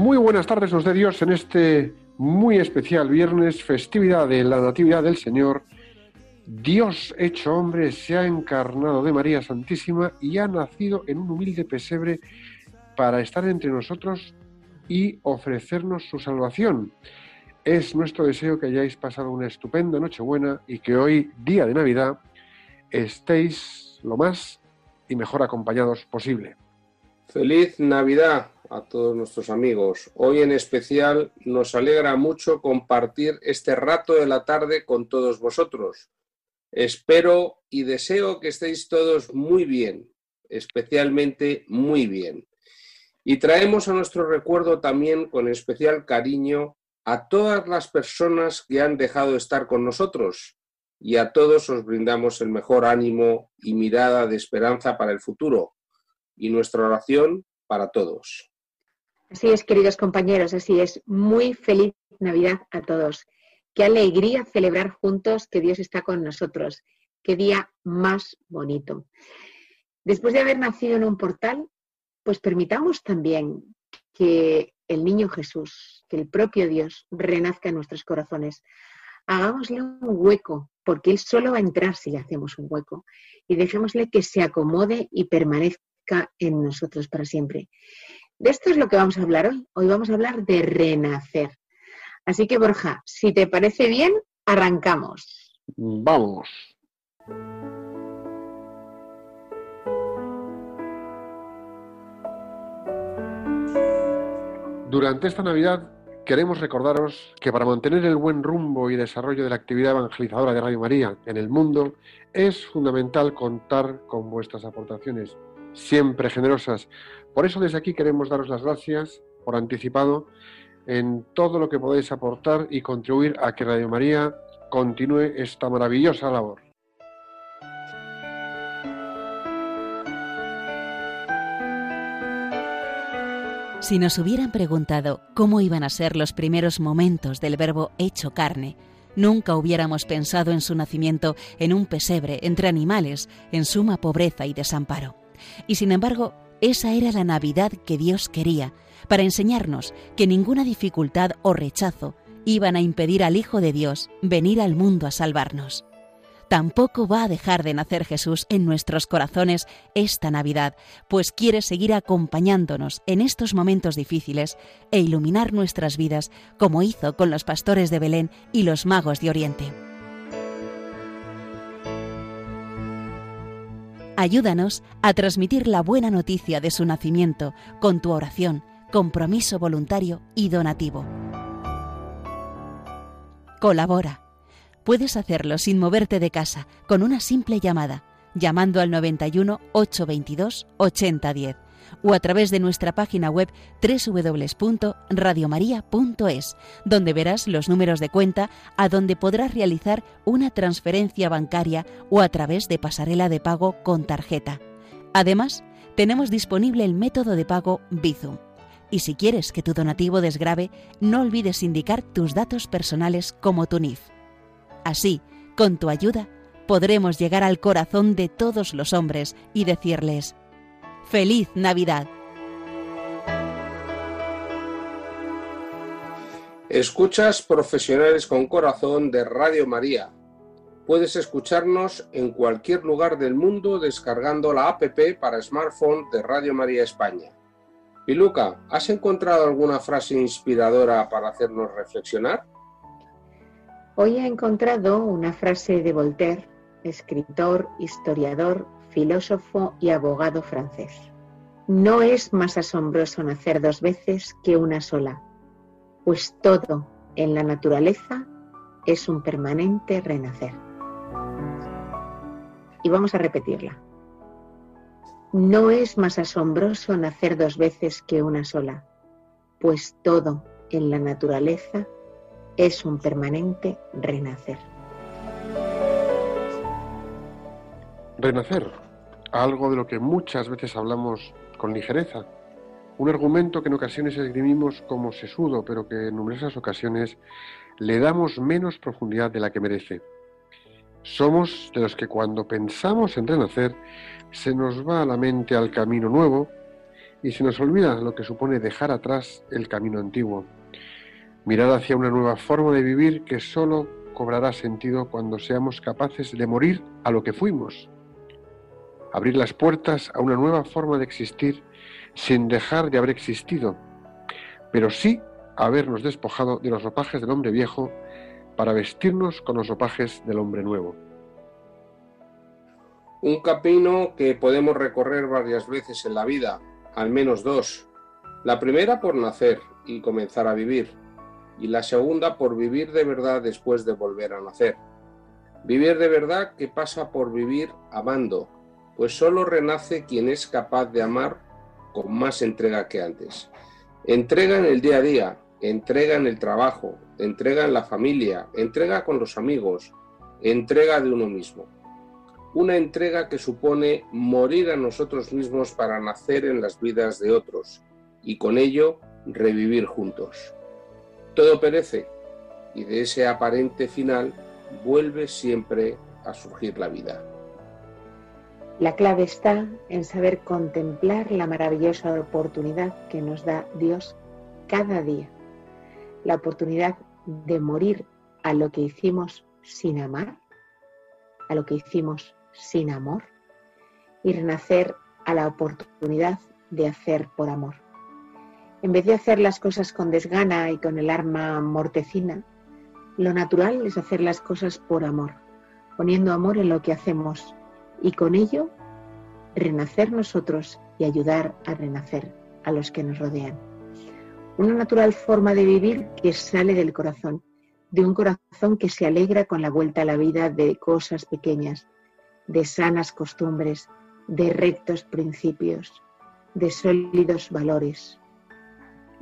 Muy buenas tardes, los de Dios, en este muy especial viernes, festividad de la Natividad del Señor. Dios hecho hombre se ha encarnado de María Santísima y ha nacido en un humilde pesebre para estar entre nosotros y ofrecernos su salvación. Es nuestro deseo que hayáis pasado una estupenda Nochebuena y que hoy, día de Navidad, estéis lo más y mejor acompañados posible. Feliz Navidad a todos nuestros amigos. Hoy en especial nos alegra mucho compartir este rato de la tarde con todos vosotros. Espero y deseo que estéis todos muy bien, especialmente muy bien. Y traemos a nuestro recuerdo también con especial cariño a todas las personas que han dejado de estar con nosotros y a todos os brindamos el mejor ánimo y mirada de esperanza para el futuro y nuestra oración para todos. Así es, queridos compañeros, así es. Muy feliz Navidad a todos. Qué alegría celebrar juntos que Dios está con nosotros. Qué día más bonito. Después de haber nacido en un portal, pues permitamos también que el niño Jesús, que el propio Dios renazca en nuestros corazones. Hagámosle un hueco, porque Él solo va a entrar si le hacemos un hueco. Y dejémosle que se acomode y permanezca en nosotros para siempre. De esto es lo que vamos a hablar hoy. Hoy vamos a hablar de renacer. Así que, Borja, si te parece bien, arrancamos. Vamos. Durante esta Navidad queremos recordaros que para mantener el buen rumbo y desarrollo de la actividad evangelizadora de Radio María en el mundo es fundamental contar con vuestras aportaciones, siempre generosas. Por eso desde aquí queremos daros las gracias por anticipado en todo lo que podéis aportar y contribuir a que Radio María continúe esta maravillosa labor. Si nos hubieran preguntado cómo iban a ser los primeros momentos del verbo hecho carne, nunca hubiéramos pensado en su nacimiento en un pesebre entre animales, en suma pobreza y desamparo. Y sin embargo, esa era la Navidad que Dios quería, para enseñarnos que ninguna dificultad o rechazo iban a impedir al Hijo de Dios venir al mundo a salvarnos. Tampoco va a dejar de nacer Jesús en nuestros corazones esta Navidad, pues quiere seguir acompañándonos en estos momentos difíciles e iluminar nuestras vidas como hizo con los pastores de Belén y los magos de Oriente. Ayúdanos a transmitir la buena noticia de su nacimiento con tu oración, compromiso voluntario y donativo. Colabora. Puedes hacerlo sin moverte de casa, con una simple llamada, llamando al 91 822 8010 o a través de nuestra página web www.radiomaria.es, donde verás los números de cuenta a donde podrás realizar una transferencia bancaria o a través de pasarela de pago con tarjeta. Además, tenemos disponible el método de pago Bizum. Y si quieres que tu donativo desgrave, no olvides indicar tus datos personales como tu NIF. Así, con tu ayuda, podremos llegar al corazón de todos los hombres y decirles, ¡Feliz Navidad! Escuchas Profesionales con Corazón de Radio María. Puedes escucharnos en cualquier lugar del mundo descargando la APP para smartphone de Radio María España. Piluca, ¿has encontrado alguna frase inspiradora para hacernos reflexionar? Hoy he encontrado una frase de Voltaire, escritor, historiador, filósofo y abogado francés. No es más asombroso nacer dos veces que una sola, pues todo en la naturaleza es un permanente renacer. Y vamos a repetirla. No es más asombroso nacer dos veces que una sola, pues todo en la naturaleza es un permanente renacer. Renacer, algo de lo que muchas veces hablamos con ligereza, un argumento que en ocasiones esgrimimos como sesudo, pero que en numerosas ocasiones le damos menos profundidad de la que merece. Somos de los que cuando pensamos en renacer, se nos va a la mente al camino nuevo y se nos olvida lo que supone dejar atrás el camino antiguo. Mirar hacia una nueva forma de vivir que solo cobrará sentido cuando seamos capaces de morir a lo que fuimos. Abrir las puertas a una nueva forma de existir sin dejar de haber existido, pero sí habernos despojado de los ropajes del hombre viejo para vestirnos con los ropajes del hombre nuevo. Un camino que podemos recorrer varias veces en la vida, al menos dos. La primera por nacer y comenzar a vivir, y la segunda por vivir de verdad después de volver a nacer. Vivir de verdad que pasa por vivir amando, pues solo renace quien es capaz de amar con más entrega que antes. Entrega en el día a día, entrega en el trabajo, entrega en la familia, entrega con los amigos, entrega de uno mismo. Una entrega que supone morir a nosotros mismos para nacer en las vidas de otros y con ello revivir juntos. Todo perece y de ese aparente final vuelve siempre a surgir la vida. La clave está en saber contemplar la maravillosa oportunidad que nos da Dios cada día la oportunidad de morir a lo que hicimos sin amar, a lo que hicimos sin amor, y renacer a la oportunidad de hacer por amor. En vez de hacer las cosas con desgana y con el arma mortecina, lo natural es hacer las cosas por amor, poniendo amor en lo que hacemos y con ello renacer nosotros y ayudar a renacer a los que nos rodean una natural forma de vivir que sale del corazón, de un corazón que se alegra con la vuelta a la vida de cosas pequeñas, de sanas costumbres, de rectos principios, de sólidos valores.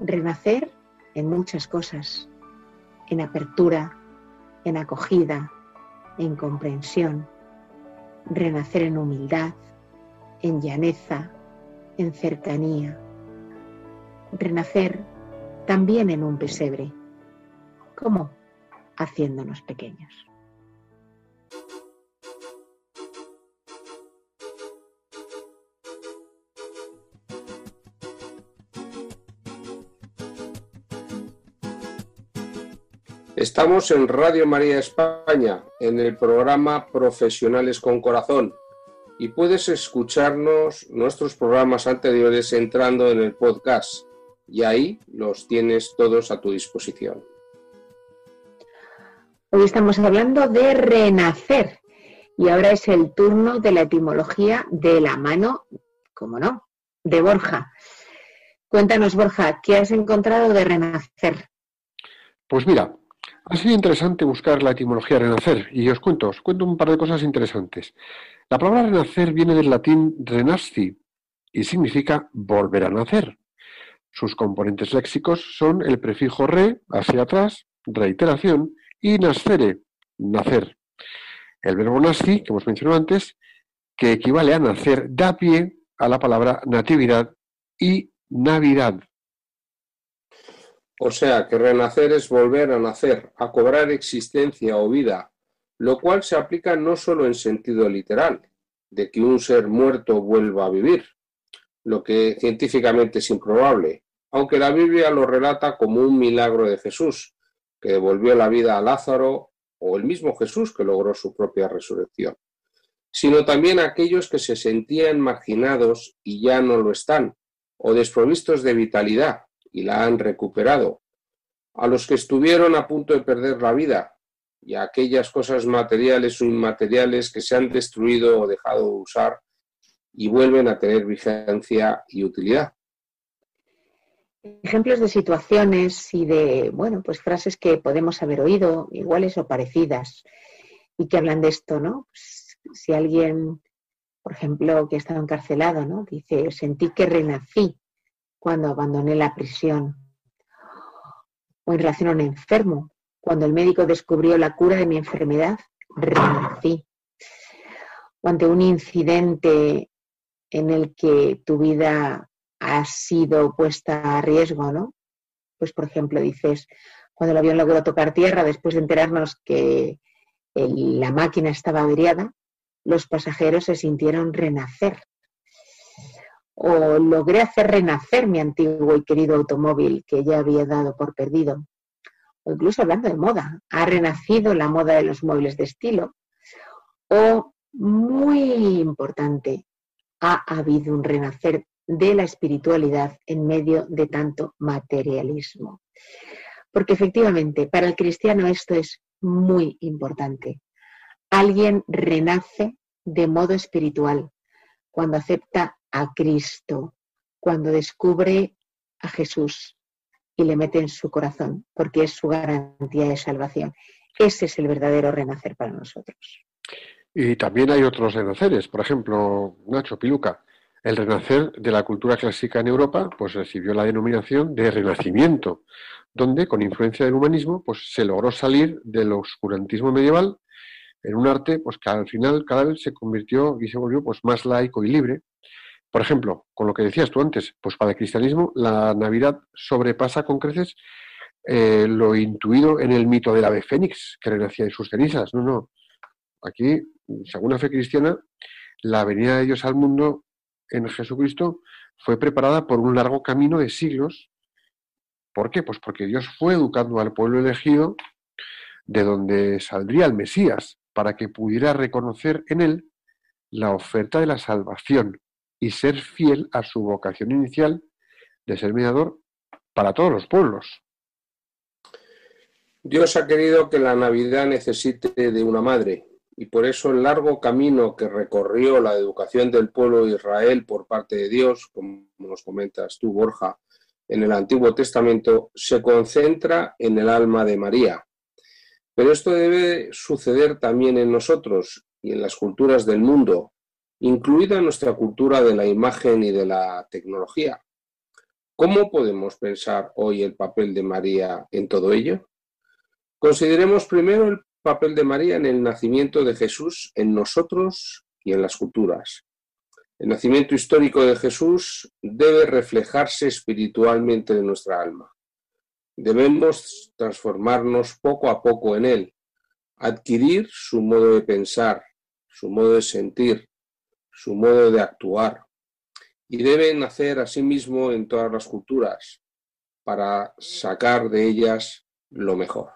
Renacer en muchas cosas, en apertura, en acogida, en comprensión. Renacer en humildad, en llaneza, en cercanía. Renacer también en un pesebre. ¿Cómo? Haciéndonos pequeños. Estamos en Radio María España, en el programa Profesionales con Corazón, y puedes escucharnos nuestros programas anteriores entrando en el podcast y ahí los tienes todos a tu disposición. Hoy estamos hablando de renacer y ahora es el turno de la etimología de la mano, como no, de Borja. Cuéntanos, Borja, ¿qué has encontrado de renacer? Pues mira, ha sido interesante buscar la etimología renacer y os cuento, os cuento un par de cosas interesantes. La palabra renacer viene del latín renasci y significa volver a nacer. Sus componentes léxicos son el prefijo re, hacia atrás, reiteración, y nascere, nacer. El verbo nasci, que hemos mencionado antes, que equivale a nacer, da pie a la palabra natividad y navidad. O sea, que renacer es volver a nacer, a cobrar existencia o vida, lo cual se aplica no solo en sentido literal, de que un ser muerto vuelva a vivir, lo que científicamente es improbable, aunque la Biblia lo relata como un milagro de Jesús, que devolvió la vida a Lázaro, o el mismo Jesús que logró su propia resurrección, sino también aquellos que se sentían marginados y ya no lo están, o desprovistos de vitalidad y la han recuperado, a los que estuvieron a punto de perder la vida, y a aquellas cosas materiales o inmateriales que se han destruido o dejado de usar y vuelven a tener vigencia y utilidad. ejemplos de situaciones y de, bueno, pues frases que podemos haber oído, iguales o parecidas, y que hablan de esto, ¿no? Pues, si alguien, por ejemplo, que ha estado encarcelado, ¿no? Dice, sentí que renací cuando abandoné la prisión. O en relación a un enfermo, cuando el médico descubrió la cura de mi enfermedad, renací. O ante un incidente en el que tu vida ha sido puesta a riesgo, ¿no? Pues, por ejemplo, dices, cuando el avión logró tocar tierra, después de enterarnos que la máquina estaba averiada, los pasajeros se sintieron renacer. O logré hacer renacer mi antiguo y querido automóvil que ya había dado por perdido. O incluso hablando de moda, ha renacido la moda de los muebles de estilo. O, muy importante, ha habido un renacer de la espiritualidad en medio de tanto materialismo. Porque efectivamente, para el cristiano esto es muy importante. Alguien renace de modo espiritual cuando acepta a Cristo, cuando descubre a Jesús y le mete en su corazón, porque es su garantía de salvación. Ese es el verdadero renacer para nosotros. Y también hay otros renaceres, por ejemplo, Nacho Piluca, el renacer de la cultura clásica en Europa pues recibió la denominación de Renacimiento, donde con influencia del humanismo pues se logró salir del oscurantismo medieval en un arte pues que al final cada vez se convirtió y se volvió pues más laico y libre. Por ejemplo, con lo que decías tú antes, pues para el cristianismo la Navidad sobrepasa con creces eh, lo intuido en el mito del ave fénix que renacía de sus cenizas. No, no. Aquí, según la fe cristiana, la venida de Dios al mundo en Jesucristo fue preparada por un largo camino de siglos. ¿Por qué? Pues porque Dios fue educando al pueblo elegido de donde saldría el Mesías, para que pudiera reconocer en él la oferta de la salvación y ser fiel a su vocación inicial de ser mediador para todos los pueblos. Dios ha querido que la Navidad necesite de una madre, y por eso el largo camino que recorrió la educación del pueblo de Israel por parte de Dios, como nos comentas tú, Borja, en el Antiguo Testamento, se concentra en el alma de María. Pero esto debe suceder también en nosotros y en las culturas del mundo, incluida nuestra cultura de la imagen y de la tecnología. ¿Cómo podemos pensar hoy el papel de María en todo ello? Consideremos primero el papel de María en el nacimiento de Jesús en nosotros y en las culturas. El nacimiento histórico de Jesús debe reflejarse espiritualmente en nuestra alma. Debemos transformarnos poco a poco en Él, adquirir su modo de pensar, su modo de sentir, su modo de actuar. Y debe nacer asimismo en todas las culturas para sacar de ellas lo mejor.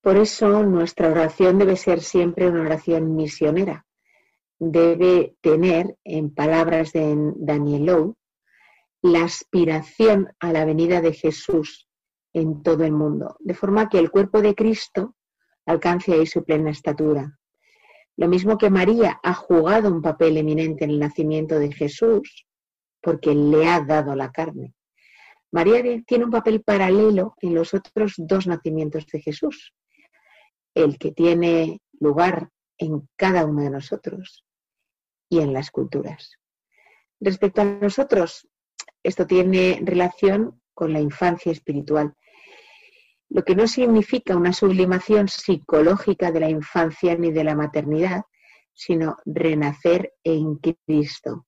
Por eso nuestra oración debe ser siempre una oración misionera. Debe tener, en palabras de Daniel Lowe, la aspiración a la venida de Jesús en todo el mundo, de forma que el cuerpo de Cristo alcance ahí su plena estatura. Lo mismo que María ha jugado un papel eminente en el nacimiento de Jesús, porque le ha dado la carne. María tiene un papel paralelo en los otros dos nacimientos de Jesús el que tiene lugar en cada uno de nosotros y en las culturas. Respecto a nosotros, esto tiene relación con la infancia espiritual, lo que no significa una sublimación psicológica de la infancia ni de la maternidad, sino renacer en Cristo,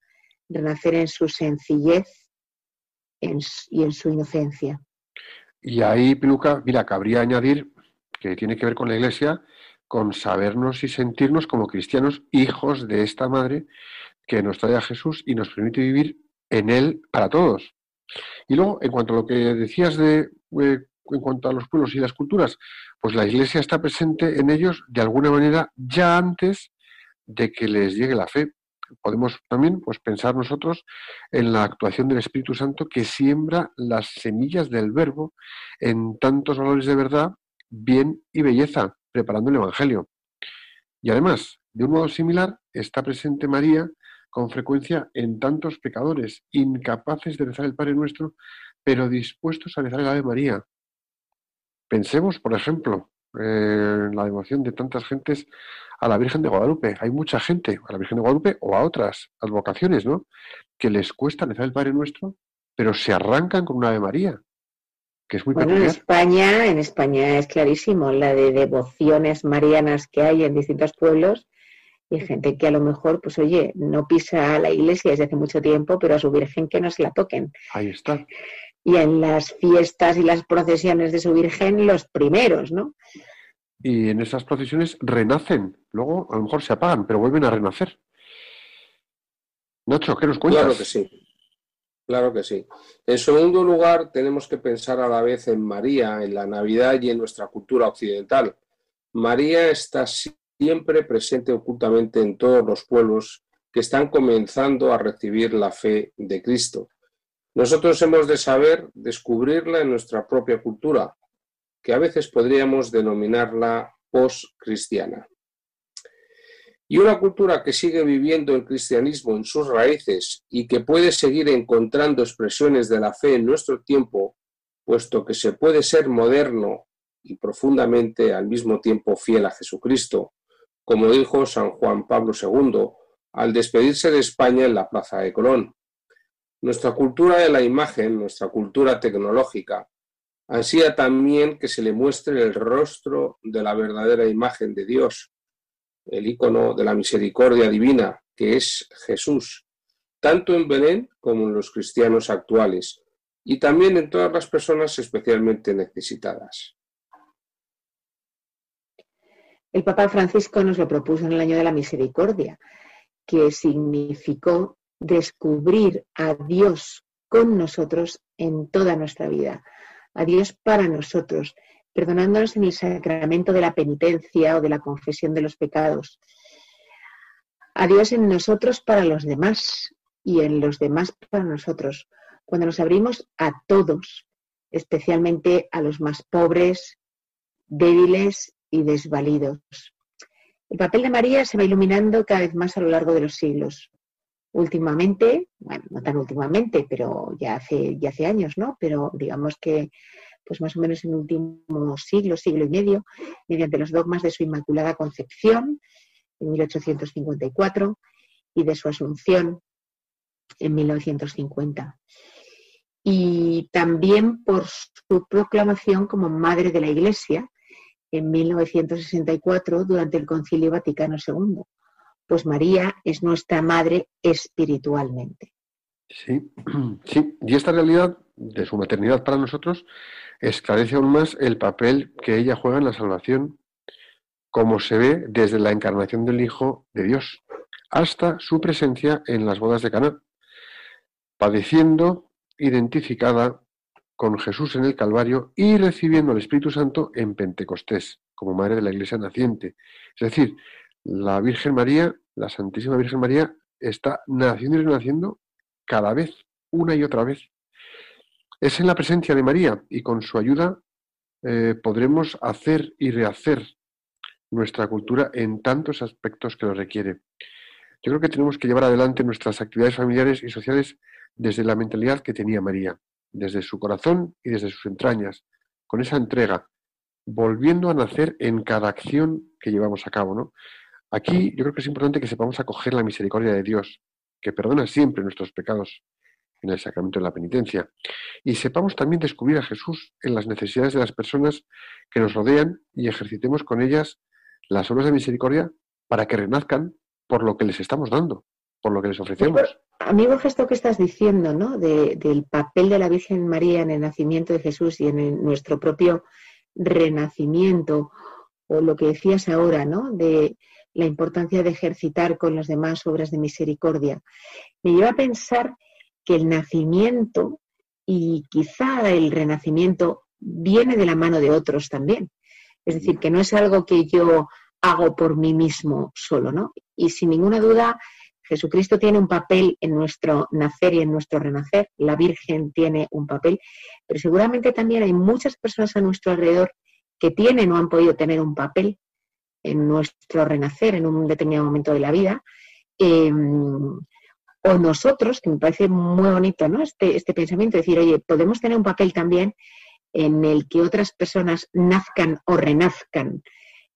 renacer en su sencillez y en su inocencia. Y ahí, Piluca, mira, cabría añadir que tiene que ver con la Iglesia, con sabernos y sentirnos como cristianos, hijos de esta Madre que nos trae a Jesús y nos permite vivir en Él para todos. Y luego, en cuanto a lo que decías de, eh, en cuanto a los pueblos y las culturas, pues la Iglesia está presente en ellos de alguna manera ya antes de que les llegue la fe. Podemos también pues, pensar nosotros en la actuación del Espíritu Santo que siembra las semillas del verbo en tantos valores de verdad bien y belleza, preparando el Evangelio. Y además, de un modo similar, está presente María con frecuencia en tantos pecadores, incapaces de rezar el Padre Nuestro, pero dispuestos a rezar el Ave María. Pensemos, por ejemplo, en la devoción de tantas gentes a la Virgen de Guadalupe. Hay mucha gente, a la Virgen de Guadalupe o a otras advocaciones, ¿no? Que les cuesta rezar el Padre Nuestro, pero se arrancan con una Ave María que es muy bueno, en España, en España es clarísimo la de devociones marianas que hay en distintos pueblos y gente que a lo mejor, pues oye, no pisa la iglesia desde hace mucho tiempo, pero a su Virgen que no se la toquen. Ahí está. Y en las fiestas y las procesiones de su Virgen, los primeros, ¿no? Y en esas procesiones renacen, luego a lo mejor se apagan, pero vuelven a renacer. Nacho, ¿qué nos cuentas? Claro que sí. Claro que sí. En segundo lugar, tenemos que pensar a la vez en María, en la Navidad y en nuestra cultura occidental. María está siempre presente ocultamente en todos los pueblos que están comenzando a recibir la fe de Cristo. Nosotros hemos de saber descubrirla en nuestra propia cultura, que a veces podríamos denominarla post-cristiana. Y una cultura que sigue viviendo el cristianismo en sus raíces y que puede seguir encontrando expresiones de la fe en nuestro tiempo, puesto que se puede ser moderno y profundamente al mismo tiempo fiel a Jesucristo, como dijo San Juan Pablo II al despedirse de España en la Plaza de Colón. Nuestra cultura de la imagen, nuestra cultura tecnológica, ansía también que se le muestre el rostro de la verdadera imagen de Dios, el icono de la misericordia divina, que es Jesús, tanto en Belén como en los cristianos actuales, y también en todas las personas especialmente necesitadas. El Papa Francisco nos lo propuso en el año de la misericordia, que significó descubrir a Dios con nosotros en toda nuestra vida, a Dios para nosotros, perdonándonos en el sacramento de la penitencia o de la confesión de los pecados. A Dios en nosotros para los demás y en los demás para nosotros. Cuando nos abrimos a todos, especialmente a los más pobres, débiles y desvalidos. El papel de María se va iluminando cada vez más a lo largo de los siglos. Últimamente, bueno, no tan últimamente, pero ya hace, ya hace años, ¿no? Pero digamos que pues más o menos en el último siglo, siglo y medio, mediante los dogmas de su Inmaculada Concepción en 1854 y de su Asunción en 1950. Y también por su proclamación como Madre de la Iglesia en 1964 durante el Concilio Vaticano II, pues María es nuestra Madre espiritualmente. Sí, sí, y esta realidad de su maternidad para nosotros esclarece aún más el papel que ella juega en la salvación, como se ve desde la encarnación del Hijo de Dios hasta su presencia en las bodas de Caná, padeciendo identificada con Jesús en el Calvario y recibiendo el Espíritu Santo en Pentecostés, como madre de la Iglesia naciente. Es decir, la Virgen María, la Santísima Virgen María, está naciendo y renaciendo cada vez, una y otra vez. Es en la presencia de María y con su ayuda eh, podremos hacer y rehacer nuestra cultura en tantos aspectos que lo requiere. Yo creo que tenemos que llevar adelante nuestras actividades familiares y sociales desde la mentalidad que tenía María, desde su corazón y desde sus entrañas, con esa entrega, volviendo a nacer en cada acción que llevamos a cabo. ¿no? Aquí yo creo que es importante que sepamos acoger la misericordia de Dios, que perdona siempre nuestros pecados en el sacramento de la penitencia. Y sepamos también descubrir a Jesús en las necesidades de las personas que nos rodean y ejercitemos con ellas las obras de misericordia para que renazcan por lo que les estamos dando, por lo que les ofrecemos. Amigo, esto que estás diciendo, ¿no? del papel de la Virgen María en el nacimiento de Jesús y en nuestro propio renacimiento, o lo que decías ahora, ¿no? De la importancia de ejercitar con los demás obras de misericordia, me lleva a pensar que el nacimiento y quizá el renacimiento viene de la mano de otros también. Es decir, que no es algo que yo hago por mí mismo solo, ¿no? Y sin ninguna duda, Jesucristo tiene un papel en nuestro nacer y en nuestro renacer, la Virgen tiene un papel, pero seguramente también hay muchas personas a nuestro alrededor que tienen o han podido tener un papel en nuestro renacer en un determinado momento de la vida, em, o nosotros, que me parece muy bonito, ¿no? Este, este pensamiento, decir, oye, podemos tener un papel también en el que otras personas nazcan o renazcan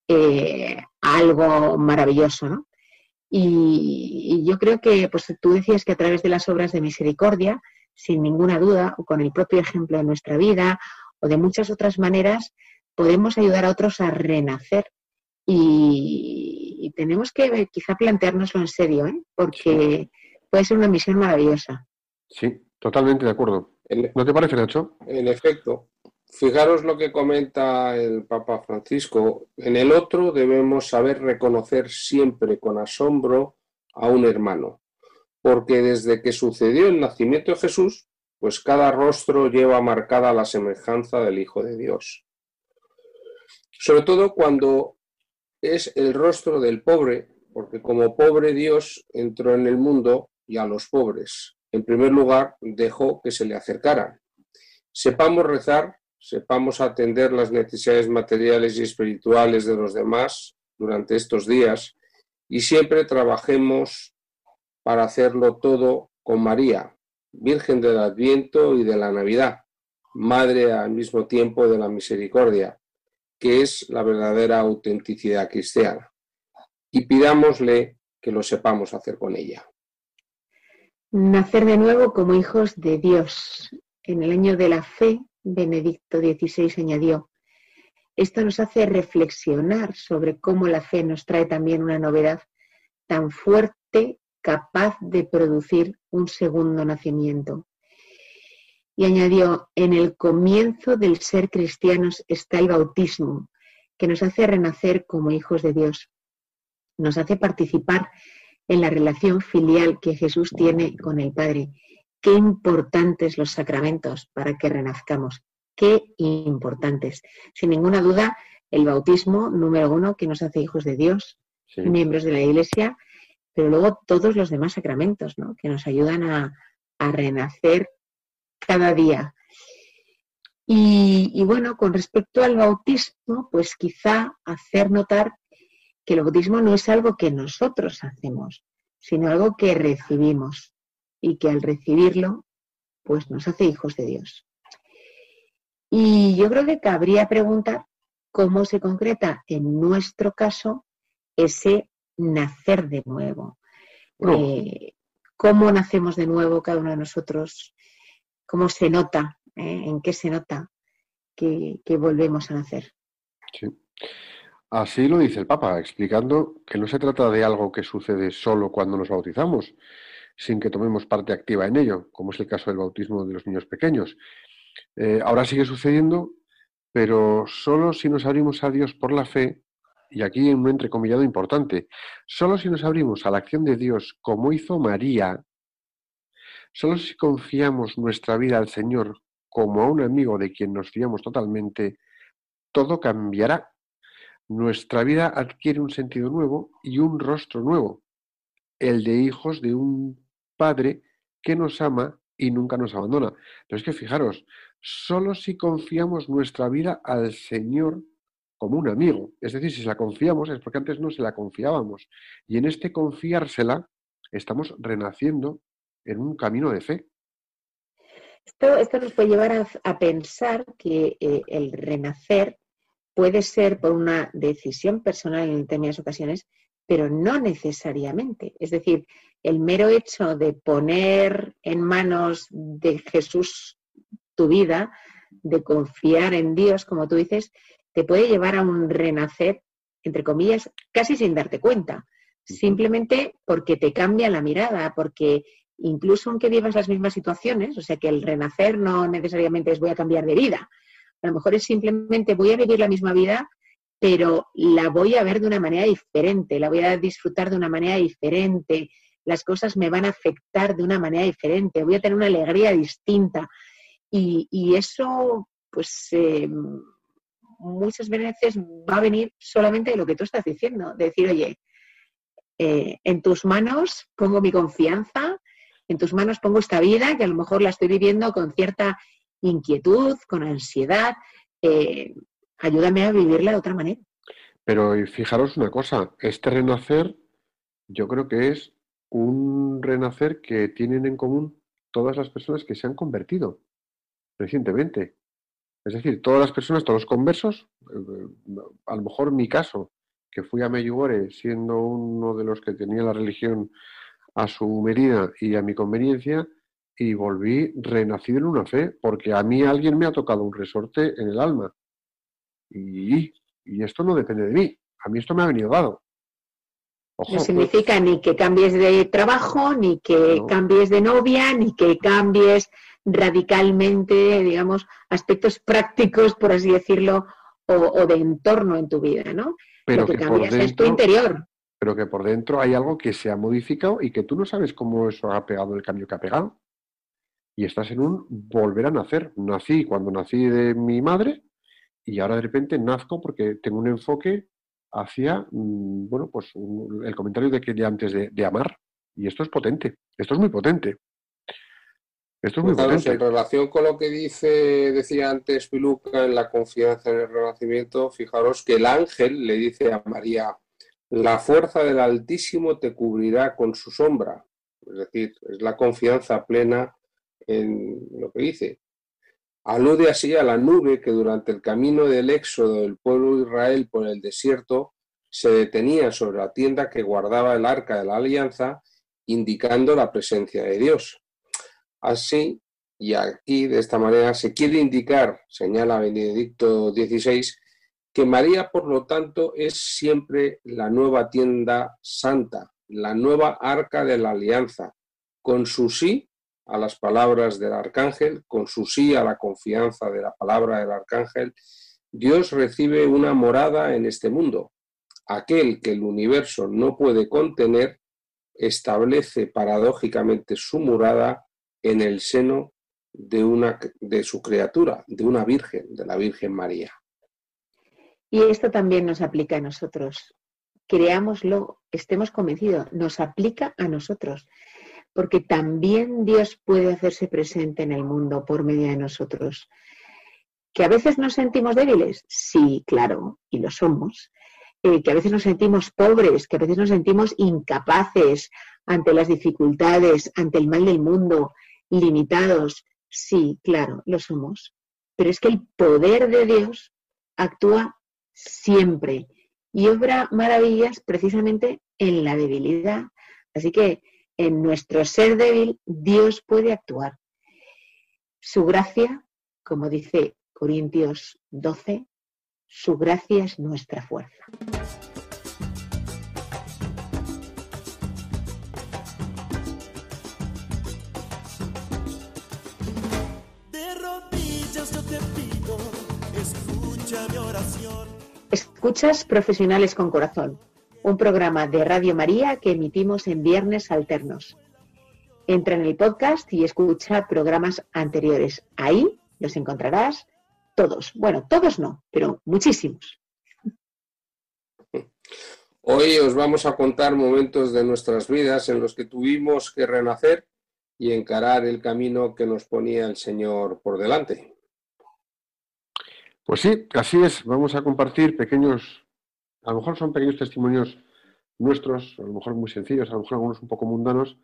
eh, algo maravilloso, ¿no? Y, yo creo que, pues tú decías que a través de las obras de misericordia, sin ninguna duda, o con el propio ejemplo de nuestra vida, o de muchas otras maneras, podemos ayudar a otros a renacer. Y, tenemos que quizá planteárnoslo en serio, ¿eh? porque puede ser una misión maravillosa. Sí, totalmente de acuerdo. ¿No te parece, Nacho? En efecto, Fijaros lo que comenta el Papa Francisco. En el otro debemos saber reconocer siempre con asombro a un hermano, porque desde que sucedió el nacimiento de Jesús, pues cada rostro lleva marcada la semejanza del Hijo de Dios. Sobre todo cuando es el rostro del pobre, porque como pobre Dios entró en el mundo y a los pobres. En primer lugar, dejó que se le acercaran. Sepamos rezar sepamos atender las necesidades materiales y espirituales de los demás durante estos días y siempre trabajemos para hacerlo todo con María, Virgen del Adviento y de la Navidad, Madre al mismo tiempo de la Misericordia, que es la verdadera autenticidad cristiana. Y pidámosle que lo sepamos hacer con ella. Nacer de nuevo como hijos de Dios en el año de la fe Benedicto XVI añadió, esto nos hace reflexionar sobre cómo la fe nos trae también una novedad tan fuerte capaz de producir un segundo nacimiento. Y añadió, en el comienzo del ser cristianos está el bautismo, que nos hace renacer como hijos de Dios. Nos hace participar en la relación filial que Jesús tiene con el Padre Qué importantes los sacramentos para que renazcamos. Qué importantes. Sin ninguna duda, el bautismo, número uno, que nos hace hijos de Dios, miembros de la Iglesia, pero luego todos los demás sacramentos, ¿no? Que nos ayudan a, renacer cada día. Y, y, bueno, con respecto al bautismo, pues quizá hacer notar que el bautismo no es algo que nosotros hacemos, sino algo que recibimos y que al recibirlo, pues nos hace hijos de Dios. Y yo creo que cabría preguntar cómo se concreta en nuestro caso ese nacer de nuevo. Eh, ¿Cómo nacemos de nuevo cada uno de nosotros? ¿Cómo se nota? Eh? ¿En qué se nota que, volvemos a nacer? Sí. Así lo dice el Papa, explicando que no se trata de algo que sucede solo cuando nos bautizamos, sin que tomemos parte activa en ello, como es el caso del bautismo de los niños pequeños. Eh, ahora sigue sucediendo, pero solo si nos abrimos a Dios por la fe, y aquí en un entrecomillado importante, solo si nos abrimos a la acción de Dios como hizo María, solo si confiamos nuestra vida al Señor como a un amigo de quien nos fiamos totalmente, todo cambiará. Nuestra vida adquiere un sentido nuevo y un rostro nuevo, el de hijos de un Padre que nos ama y nunca nos abandona. Pero es que fijaros, solo si confiamos nuestra vida al Señor como un amigo, es decir, si se la confiamos es porque antes no se la confiábamos. Y en este confiársela estamos renaciendo en un camino de fe. Esto, nos puede llevar a, pensar que eh, el renacer puede ser por una decisión personal en determinadas ocasiones, pero no necesariamente. Es decir, el mero hecho de poner en manos de Jesús tu vida, de confiar en Dios, como tú dices, te puede llevar a un renacer, entre comillas, casi sin darte cuenta, simplemente porque te cambia la mirada, porque incluso aunque vivas las mismas situaciones, o sea que el renacer no necesariamente es voy a cambiar de vida, a lo mejor es simplemente voy a vivir la misma vida, pero la voy a ver de una manera diferente, la voy a disfrutar de una manera diferente, las cosas me van a afectar de una manera diferente, voy a tener una alegría distinta. Y, eso, pues, eh, muchas veces va a venir solamente de lo que tú estás diciendo, de decir, oye, eh, en tus manos pongo mi confianza, en tus manos pongo esta vida, que a lo mejor la estoy viviendo con cierta inquietud, con ansiedad. Eh, ayúdame a vivirla de otra manera. Pero fijaros una cosa, este renacer yo creo que es un renacer que tienen en común todas las personas que se han convertido recientemente. Es decir, todas las personas, todos los conversos, eh, a lo mejor mi caso, que fui a Meyugore siendo uno de los que tenía la religión a su medida y a mi conveniencia, y volví renacido en una fe, porque a mí alguien me ha tocado un resorte en el alma. Y, y esto no depende de mí, a mí esto me ha venido dado. no pues significa ni que cambies de trabajo, ni que cambies de novia, ni que cambies radicalmente, digamos, aspectos prácticos, por así decirlo, o, de entorno en tu vida, ¿no? Pero Lo que, cambias es tu interior. Pero que por dentro hay algo que se ha modificado y que tú no sabes cómo eso ha pegado el cambio que ha pegado. Y estás en un volver a nacer. Nací cuando nací de mi madre y ahora de repente nazco porque tengo un enfoque hacia, mm, bueno, pues el comentario de que de antes de amar. Y esto es potente, esto es muy potente. Esto es En relación con lo que dice, decía antes Piluca en la confianza en el renacimiento, fijaros que el ángel le dice a María, la fuerza del Altísimo te cubrirá con su sombra. Es decir, es la confianza plena en lo que dice. Alude así a la nube que durante el camino del éxodo del pueblo de Israel por el desierto se detenía sobre la tienda que guardaba el arca de la alianza, indicando la presencia de Dios. Así, y aquí de esta manera se quiere indicar, señala Benedicto XVI, que María, por lo tanto, es siempre la nueva tienda santa, la nueva arca de la alianza, con su sí a las palabras del arcángel, con su sí a la confianza de la palabra del arcángel, Dios recibe una morada en este mundo. Aquel que el universo no puede contener, establece paradójicamente su morada en el seno de, una, de su criatura, de una virgen, de la Virgen María. Y esto también nos aplica a nosotros. Creámoslo, estemos convencidos, nos aplica a nosotros, porque también Dios puede hacerse presente en el mundo por medio de nosotros. ¿Que a veces nos sentimos débiles? Sí, claro, y lo somos. Eh, que a veces nos sentimos pobres, que a veces nos sentimos incapaces ante las dificultades, ante el mal del mundo, limitados, sí, claro, lo somos, pero es que el poder de Dios actúa siempre y obra maravillas precisamente en la debilidad. Así que en nuestro ser débil Dios puede actuar. Su gracia, como dice Corintios 12, su gracia es nuestra fuerza. Escuchas Profesionales con Corazón, un programa de Radio María que emitimos en viernes alternos. Entra en el podcast y escucha programas anteriores. Ahí los encontrarás todos. Bueno, todos no, pero muchísimos. Hoy os vamos a contar momentos de nuestras vidas en los que tuvimos que renacer y encarar el camino que nos ponía el Señor por delante. Pues sí, así es. Vamos a compartir pequeños, a lo mejor son pequeños testimonios nuestros, a lo mejor muy sencillos, a lo mejor algunos un poco mundanos,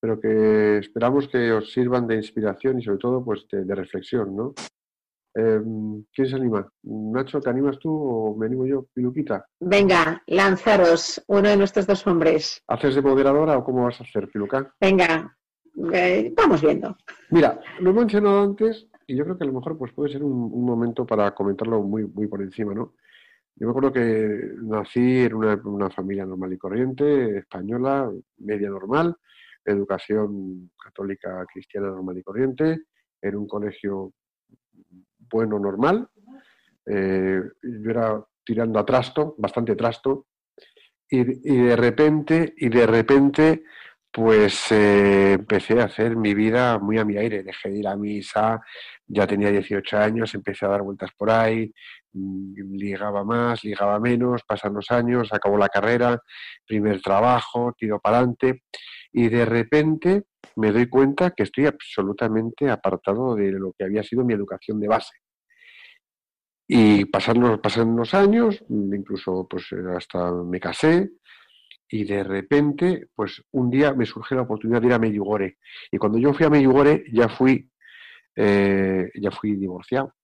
pero que esperamos que os sirvan de inspiración y sobre todo pues de, reflexión, ¿no? Em, ¿Quién se anima? Nacho, ¿te animas tú o me animo yo, Piluquita? Venga, lanzaros, uno de nuestros dos hombres. ¿Haces de moderadora o cómo vas a hacer, Piluca? Venga, eh, vamos viendo. Mira, lo he mencionado antes, y yo creo que a lo mejor pues puede ser un, momento para comentarlo muy, muy por encima, ¿no? Yo me acuerdo que nací en una, familia normal y corriente, española, media normal, educación católica cristiana normal y corriente, en un colegio bueno, normal. Eh, yo era tirando a trasto, bastante trasto, y, y de repente, y de repente pues eh, empecé a hacer mi vida muy a mi aire. Dejé de ir a misa, ya tenía 18 años, empecé a dar vueltas por ahí, mm, ligaba más, ligaba menos, pasan los años, acabó la carrera, primer trabajo, tiro para adelante y de repente me doy cuenta que estoy absolutamente apartado de lo que había sido mi educación de base. Y pasan los, años, incluso pues hasta me casé, Y de repente, pues un día me surgió la oportunidad de ir a Meyugore. Y cuando yo fui a Meyugore ya fui, eh, ya fui divorciado.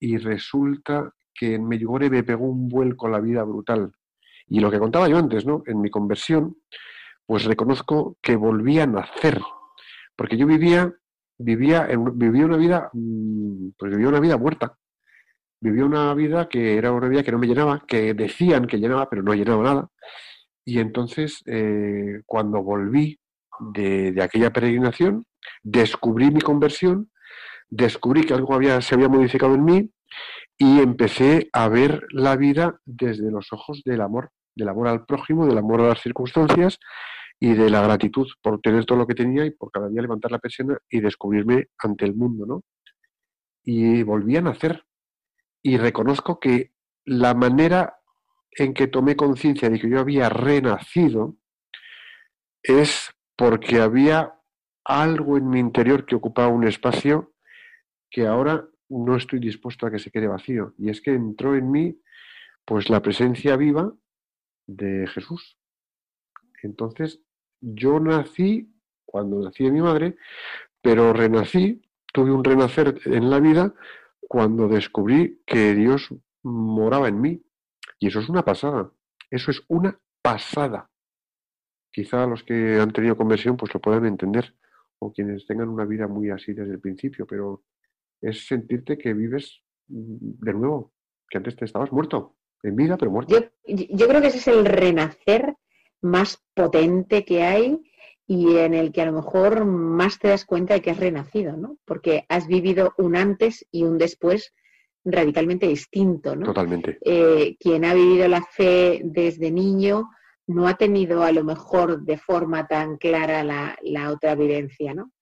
Y resulta que en Meyugore me pegó un vuelco la vida brutal. Y lo que contaba yo antes, ¿no? En mi conversión, pues reconozco que volví a nacer. Porque yo vivía, vivía, vivía una vida, mm, pues vivía una vida muerta. Vivía una vida que era una vida que no me llenaba, que decían que llenaba, pero no llenaba nada. Y entonces, eh, cuando volví de, de, aquella peregrinación, descubrí mi conversión, descubrí que algo había, se había modificado en mí y empecé a ver la vida desde los ojos del amor, del amor al prójimo, del amor a las circunstancias y de la gratitud por tener todo lo que tenía y por cada día levantar la persiana y descubrirme ante el mundo, ¿no? Y volví a nacer. Y reconozco que la manera en que tomé conciencia de que yo había renacido es porque había algo en mi interior que ocupaba un espacio que ahora no estoy dispuesto a que se quede vacío. Y es que entró en mí pues la presencia viva de Jesús. Entonces, yo nací cuando nací de mi madre, pero renací, tuve un renacer en la vida cuando descubrí que Dios moraba en mí. Y eso es una pasada. Eso es una pasada. Quizá los que han tenido conversión pues lo puedan entender, o quienes tengan una vida muy así desde el principio, pero es sentirte que vives mm, de nuevo, que antes te estabas muerto, en vida, pero muerto. Yo, creo que ese es el renacer más potente que hay y en el que a lo mejor más te das cuenta de que has renacido, ¿no? Porque has vivido un antes y un después radicalmente distinto, ¿no? Totalmente. Eh, quien ha vivido la fe desde niño no ha tenido a lo mejor de forma tan clara la, la otra vivencia, ¿no?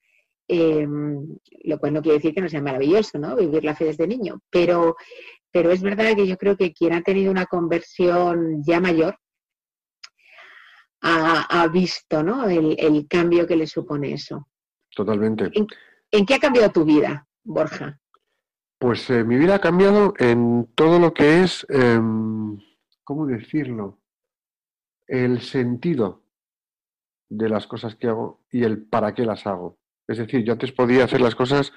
Em, lo cual no quiere decir que no sea maravilloso, ¿no? Vivir la fe desde niño, pero, pero es verdad que yo creo que quien ha tenido una conversión ya mayor ha, visto, ¿no? El, cambio que le supone eso. Totalmente. ¿En, qué ha cambiado tu vida, Borja? Pues eh, mi vida ha cambiado en todo lo que es, em, ¿cómo decirlo? El sentido de las cosas que hago y el para qué las hago. Es decir, yo antes podía hacer las cosas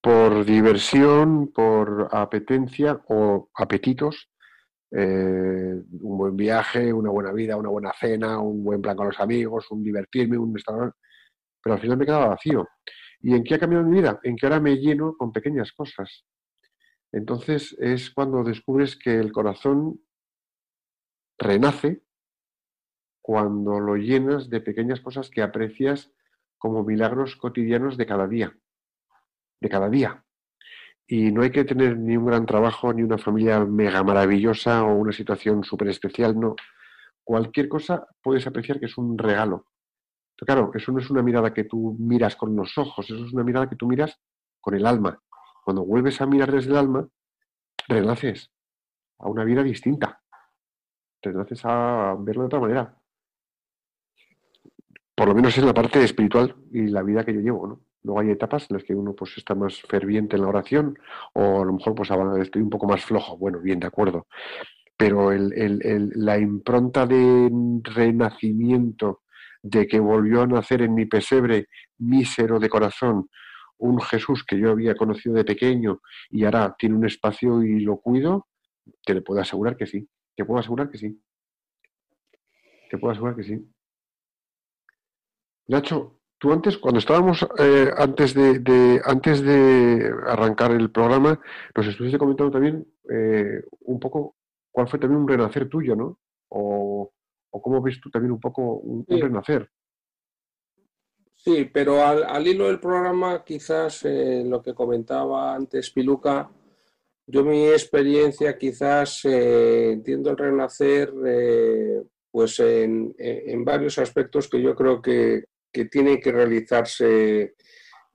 por diversión, por apetencia o apetitos, eh, un buen viaje, una buena vida, una buena cena, un buen plan con los amigos, un divertirme, un restaurante, pero al final me quedaba vacío. ¿Y en qué ha cambiado mi vida? En que ahora me lleno con pequeñas cosas. Entonces es cuando descubres que el corazón renace cuando lo llenas de pequeñas cosas que aprecias como milagros cotidianos de cada día, de cada día. Y no hay que tener ni un gran trabajo, ni una familia mega maravillosa o una situación súper especial, no. Cualquier cosa puedes apreciar que es un regalo. Claro, eso no es una mirada que tú miras con los ojos, eso es una mirada que tú miras con el alma. Cuando vuelves a mirar desde el alma, renaces a una vida distinta. Renaces a verlo de otra manera por lo menos es la parte espiritual y la vida que yo llevo, ¿no? Luego hay etapas en las que uno pues está más ferviente en la oración o a lo mejor pues estoy un poco más flojo. Bueno, bien, de acuerdo. Pero la impronta de renacimiento, de que volvió a nacer en mi pesebre mísero de corazón, un Jesús que yo había conocido de pequeño y ahora tiene un espacio y lo cuido, te le puedo asegurar que sí. Te puedo asegurar que sí. Te puedo asegurar que sí. Nacho, tú antes, cuando estábamos eh, antes, de, antes de arrancar el programa, nos estuviste comentando también eh, un poco cuál fue también un renacer tuyo, ¿no? O, cómo ves tú también un poco un, renacer. Sí, pero al, hilo del programa, quizás eh, lo que comentaba antes Piluca, yo mi experiencia quizás entiendo el renacer pues en, en, varios aspectos que yo creo que, que tiene que realizarse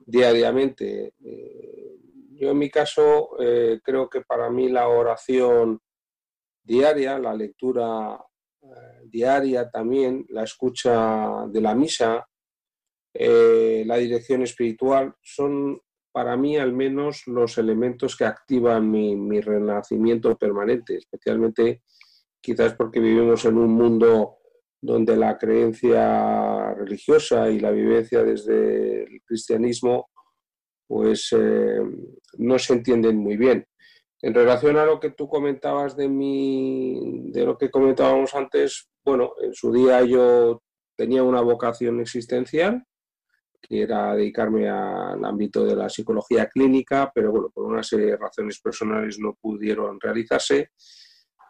diariamente. Eh, yo en mi caso eh, creo que para mí la oración diaria, la lectura eh, diaria también, la escucha de la misa, la dirección espiritual, son para mí al menos los elementos que activan mi, mi renacimiento permanente, especialmente quizás porque vivimos en un mundo donde la creencia religiosa y la vivencia desde el cristianismo pues eh, no se entienden muy bien. En relación a lo que tú comentabas de mi, de lo que comentábamos antes, bueno, en su día yo tenía una vocación existencial, que era dedicarme al ámbito de la psicología clínica, pero bueno, por una serie de razones personales no pudieron realizarse.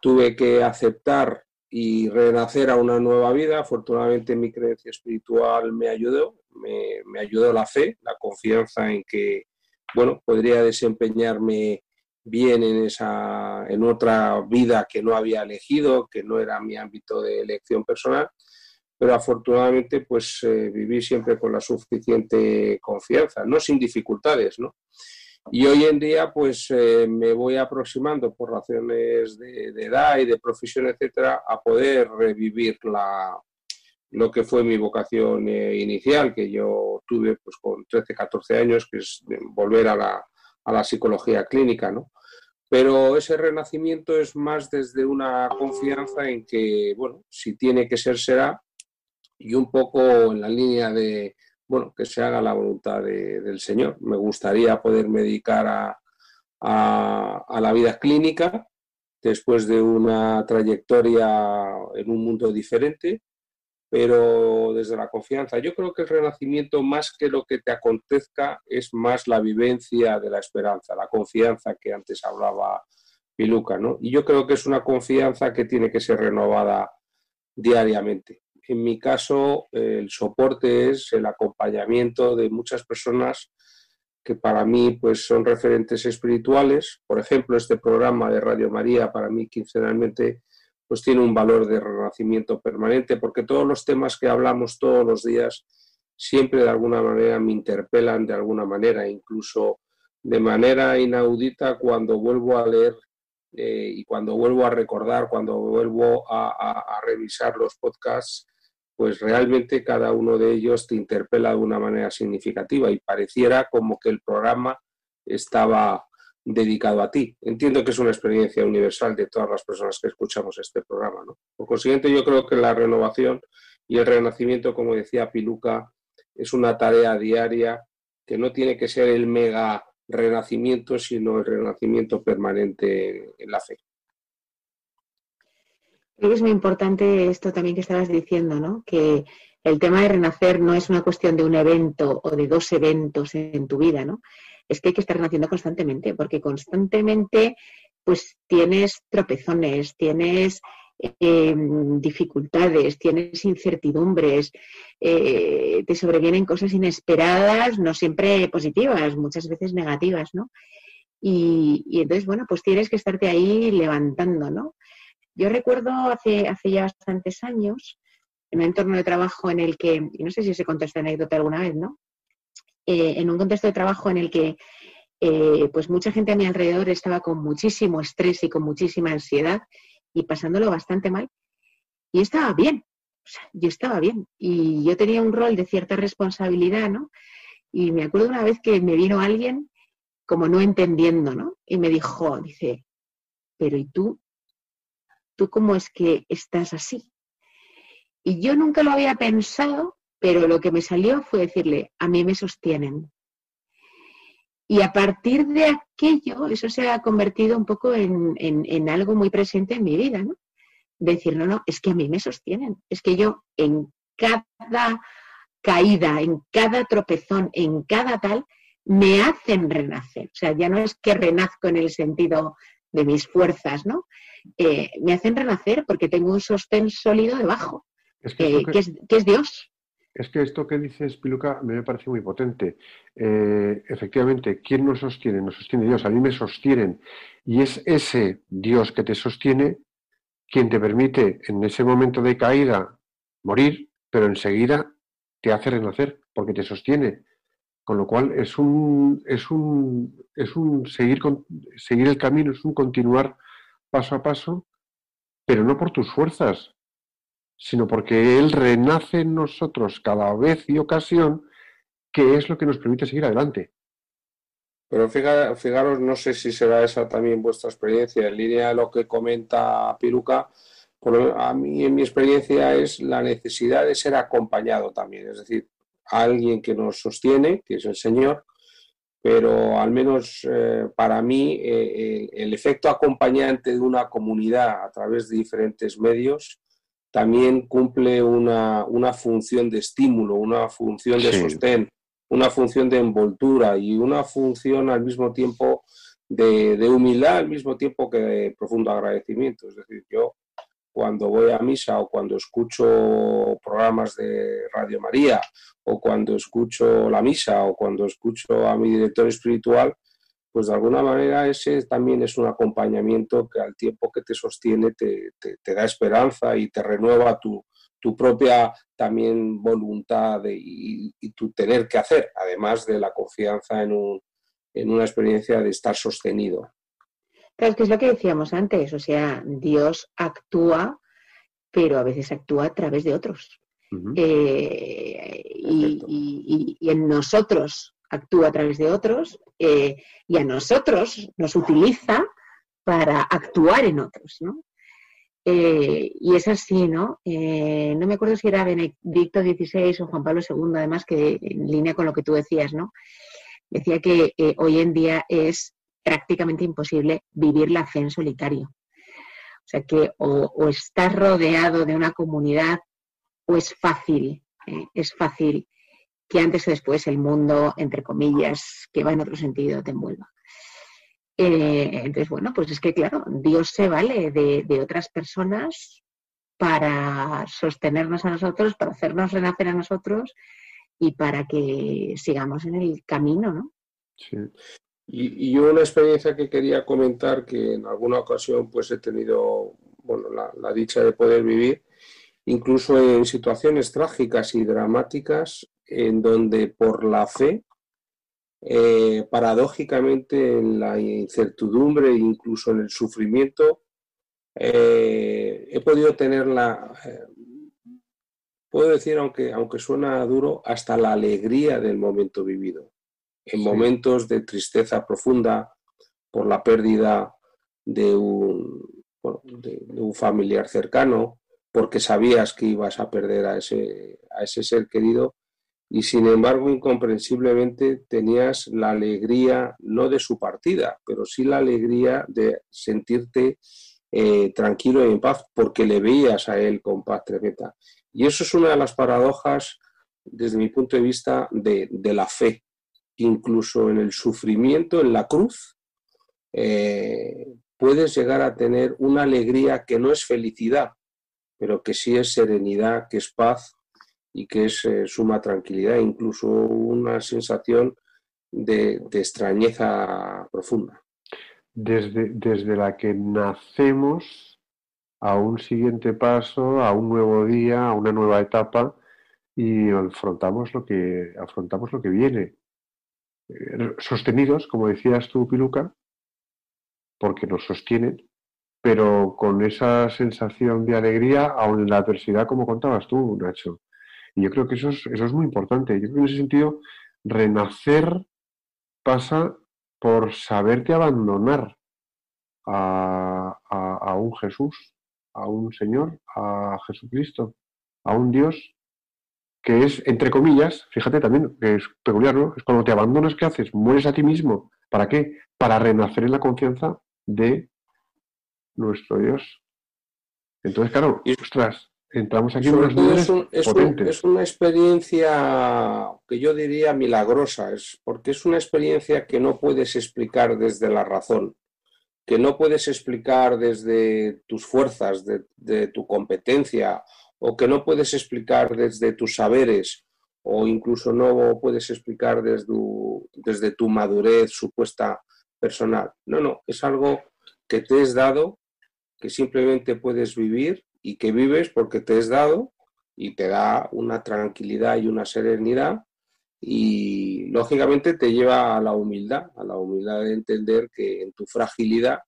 Tuve que aceptar y renacer a una nueva vida. Afortunadamente mi creencia espiritual me ayudó, me, me, ayudó la fe, la confianza en que, bueno, podría desempeñarme bien en, esa, en otra vida que no había elegido, que no era mi ámbito de elección personal, pero afortunadamente pues eh, viví siempre con la suficiente confianza, no sin dificultades, ¿no? Y hoy en día, pues eh, me voy aproximando por razones de, edad y de profesión, etcétera, a poder revivir la, lo que fue mi vocación eh, inicial, que yo tuve pues con 13, 14 años, que es volver a la, a la psicología clínica, ¿no? Pero ese renacimiento es más desde una confianza en que, bueno, si tiene que ser, será, y un poco en la línea de, bueno, que se haga la voluntad del Señor. Me gustaría poderme dedicar a, a, la vida clínica después de una trayectoria en un mundo diferente, pero desde la confianza. Yo creo que el renacimiento, más que lo que te acontezca, es más la vivencia de la esperanza, la confianza que antes hablaba Piluca, ¿no? Y yo creo que es una confianza que tiene que ser renovada diariamente en mi caso, el soporte es el acompañamiento de muchas personas que para mí pues, son referentes espirituales. Por ejemplo, este programa de Radio María para mí quincenalmente pues tiene un valor de renacimiento permanente porque todos los temas que hablamos todos los días siempre de alguna manera me interpelan de alguna manera, incluso de manera inaudita cuando vuelvo a leer eh, y cuando vuelvo a recordar, cuando vuelvo a revisar los podcasts, pues realmente cada uno de ellos te interpela de una manera significativa y pareciera como que el programa estaba dedicado a ti. Entiendo que es una experiencia universal de todas las personas que escuchamos este programa. ¿no? Por consiguiente, yo creo que la renovación y el renacimiento, como decía Piluca, es una tarea diaria que no tiene que ser el mega renacimiento, sino el renacimiento permanente en la fe. Creo que es muy importante esto también que estabas diciendo, ¿no? Que el tema de renacer no es una cuestión de un evento o de dos eventos en tu vida, ¿no? Es que hay que estar renaciendo constantemente, porque constantemente pues tienes tropezones, tienes em, dificultades, tienes incertidumbres, eh, te sobrevienen cosas inesperadas, no siempre positivas, muchas veces negativas, ¿no? Y, y, entonces, bueno, pues tienes que estarte ahí levantando, ¿no? Yo recuerdo hace, ya bastantes años, en un entorno de trabajo en el que, y no sé si se contó esta anécdota alguna vez, ¿no? Eh, en un contexto de trabajo en el que eh, pues mucha gente a mi alrededor estaba con muchísimo estrés y con muchísima ansiedad y pasándolo bastante mal. Y estaba bien, o sea, yo estaba bien. Y yo tenía un rol de cierta responsabilidad, ¿no? Y me acuerdo una vez que me vino alguien como no entendiendo, ¿no? Y me dijo, dice, pero ¿y tú ¿tú cómo es que estás así? Y yo nunca lo había pensado, pero lo que me salió fue decirle, a mí me sostienen. Y a partir de aquello, eso se ha convertido un poco en, algo muy presente en mi vida, ¿no? Decir, no, no, es que a mí me sostienen. Es que yo en cada caída, en cada tropezón, en cada tal, me hacen renacer. O sea, ya no es que renazco en el sentido de mis fuerzas, ¿no? Eh, me hacen renacer porque tengo un sostén sólido debajo, que, es, Dios. Es que esto que dices, Piluca, me parece muy potente. Eh, efectivamente, ¿quién nos sostiene? Nos sostiene Dios. A mí me sostienen. Y es ese Dios que te sostiene quien te permite en ese momento de caída morir, pero enseguida te hace renacer porque te sostiene. Con lo cual es un, es un, es un seguir, seguir el camino, es un continuar paso a paso, pero no por tus fuerzas, sino porque Él renace en nosotros cada vez y ocasión, que es lo que nos permite seguir adelante. Pero fijaros, no sé si será esa también vuestra experiencia, en línea de lo que comenta Piruca, a mí en mi experiencia es la necesidad de ser acompañado también, es decir, alguien que nos sostiene, que es el Señor, pero al menos eh, para mí eh, el efecto acompañante de una comunidad a través de diferentes medios también cumple una, función de estímulo, una función de sostén, una función de envoltura y una función al mismo tiempo de, de humildad, al mismo tiempo que de profundo agradecimiento. Es decir, yo cuando voy a misa o cuando escucho programas de Radio María o cuando escucho la misa o cuando escucho a mi director espiritual, pues de alguna manera ese también es un acompañamiento que al tiempo que te sostiene te, da esperanza y te renueva tu, propia también voluntad y, tu tener que hacer, además de la confianza en, en una experiencia de estar sostenido. Claro, que es lo que decíamos antes, o sea, Dios actúa, pero a veces actúa a través de otros. Eh, y, en nosotros actúa a través de otros eh, y a nosotros nos utiliza para actuar en otros, ¿no? Eh, y es así, ¿no? no me acuerdo si era Benedicto XVI o Juan Pablo II, además, que en línea con lo que tú decías, ¿no? Decía que hoy en día es prácticamente imposible vivir la fe en solitario. O sea que o, estás rodeado de una comunidad o es fácil, ¿eh? es fácil que antes o después el mundo, entre comillas, que va en otro sentido, te envuelva. Eh, entonces, bueno, pues es que claro, Dios se vale de, de, otras personas para sostenernos a nosotros, para hacernos renacer a nosotros y para que sigamos en el camino, ¿no? Sí. Y, una experiencia que quería comentar que en alguna ocasión pues he tenido bueno, la, dicha de poder vivir, incluso en situaciones trágicas y dramáticas, en donde por la fe, eh, paradójicamente en la incertidumbre e incluso en el sufrimiento, eh, he podido tener la, eh, puedo decir, aunque, aunque suena duro, hasta la alegría del momento vivido en momentos de tristeza profunda por la pérdida de un, de, un familiar cercano, porque sabías que ibas a perder a ese, a ese ser querido y sin embargo incomprensiblemente tenías la alegría no de su partida, pero sí la alegría de sentirte eh, tranquilo y en paz porque le veías a él con paz tremenda. Y eso es una de las paradojas desde mi punto de vista de, de la fe, incluso en el sufrimiento, en la cruz, eh, puedes llegar a tener una alegría que no es felicidad, pero que sí es serenidad, que es paz y que es eh, suma tranquilidad, incluso una sensación de, extrañeza profunda. Desde, desde la que nacemos a un siguiente paso, a un nuevo día, a una nueva etapa y afrontamos lo que, afrontamos lo que viene. Eh, sostenidos, como decías tú, Piluca, porque nos sostienen, pero con esa sensación de alegría, aún en la adversidad, como contabas tú, Nacho. Y yo creo que eso es, eso es muy importante. Yo creo que en ese sentido, renacer pasa por saberte abandonar a, a un Jesús, a un Señor, a Jesucristo, a un Dios que es, entre comillas, fíjate también, que es peculiar, ¿no? Es cuando te abandonas, ¿qué haces? Mueres a ti mismo. ¿Para qué? Para renacer en la confianza de nuestro Dios. Entonces, claro, ostras, entramos aquí en unos es, es, una experiencia que yo diría milagrosa, es porque es una experiencia que no puedes explicar desde la razón, que no puedes explicar desde tus fuerzas, de, de tu competencia o que no puedes explicar desde tus saberes o incluso no puedes explicar desde tu, desde tu madurez supuesta personal. No, no, es algo que te es dado, que simplemente puedes vivir y que vives porque te es dado y te da una tranquilidad y una serenidad y lógicamente te lleva a la humildad, a la humildad de entender que en tu fragilidad,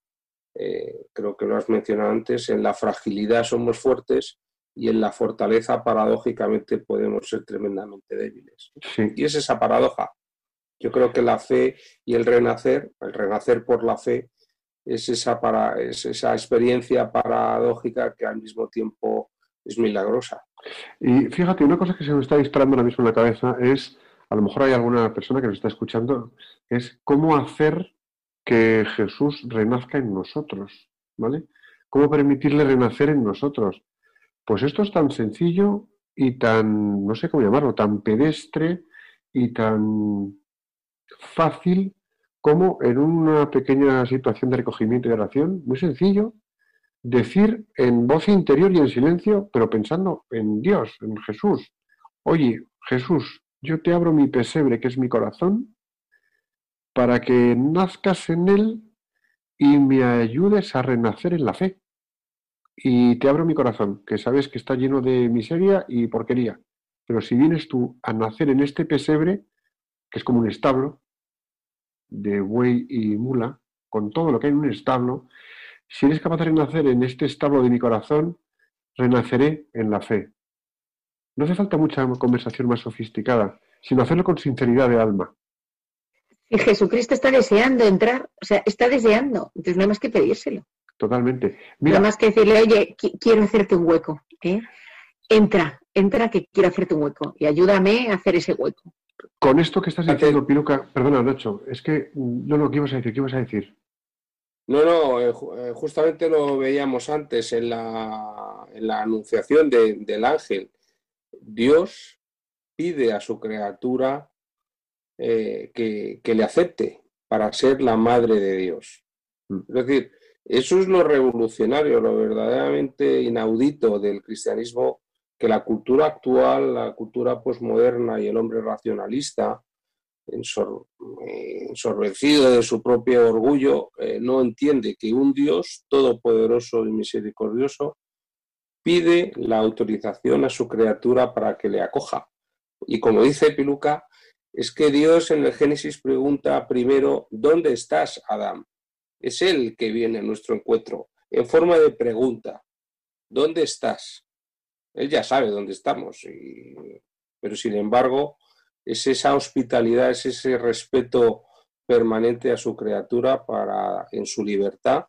eh, creo que lo has mencionado antes, en la fragilidad somos fuertes y en la fortaleza paradójicamente podemos ser tremendamente débiles. Y es esa paradoja. Yo creo que la fe y el renacer, el renacer por la fe, es esa, para, es esa experiencia paradójica que al mismo tiempo es milagrosa. Y fíjate, una cosa que se me está disparando ahora mismo en la cabeza es, a lo mejor hay alguna persona que nos está escuchando, es cómo hacer que Jesús renazca en nosotros, ¿vale? ¿Cómo permitirle renacer en nosotros? Pues esto es tan sencillo y tan, no sé cómo llamarlo, tan pedestre y tan fácil como en una pequeña situación de recogimiento y oración, muy sencillo, decir en voz interior y en silencio, pero pensando en Dios, en Jesús. Oye, Jesús, yo te abro mi pesebre, que es mi corazón, para que nazcas en él y me ayudes a renacer en la fe. Y te abro mi corazón, que sabes que está lleno de miseria y porquería. Pero si vienes tú a nacer en este pesebre, que es como un establo de buey y mula, con todo lo que hay en un establo, si eres capaz de renacer en este establo de mi corazón, renaceré en la fe. No hace falta mucha conversación más sofisticada, sino hacerlo con sinceridad de alma. Y Jesucristo está deseando entrar, o sea, está deseando, entonces no hay más que pedírselo. Totalmente. Mira, no más que decirle, oye, quiero hacerte un hueco. ¿eh? Entra, entra que quiero hacerte un hueco y ayúdame a hacer ese hueco. Con esto que estás diciendo, Piruca, perdona, Nacho, es que no, no, ¿qué ibas a decir? ¿Qué ibas a decir? No, no, eh, eh, justamente lo veíamos antes en la, en la anunciación del ángel. Dios pide a su criatura eh, que, que, le acepte para ser la madre de Dios. Mm. Es decir, eso es lo revolucionario, lo verdaderamente inaudito del cristianismo, que la cultura actual, la cultura posmoderna y el hombre racionalista ensorbecido de su propio orgullo, eh, no entiende que un Dios todopoderoso y misericordioso pide la autorización a su criatura para que le acoja. Y como dice Piluca, es que Dios en el Génesis pregunta primero, ¿dónde estás, Adán? Es Él que viene a nuestro encuentro, en forma de pregunta, ¿dónde estás? Él ya sabe dónde estamos, pero sin embargo, es esa hospitalidad, es ese respeto permanente a su criatura para en su libertad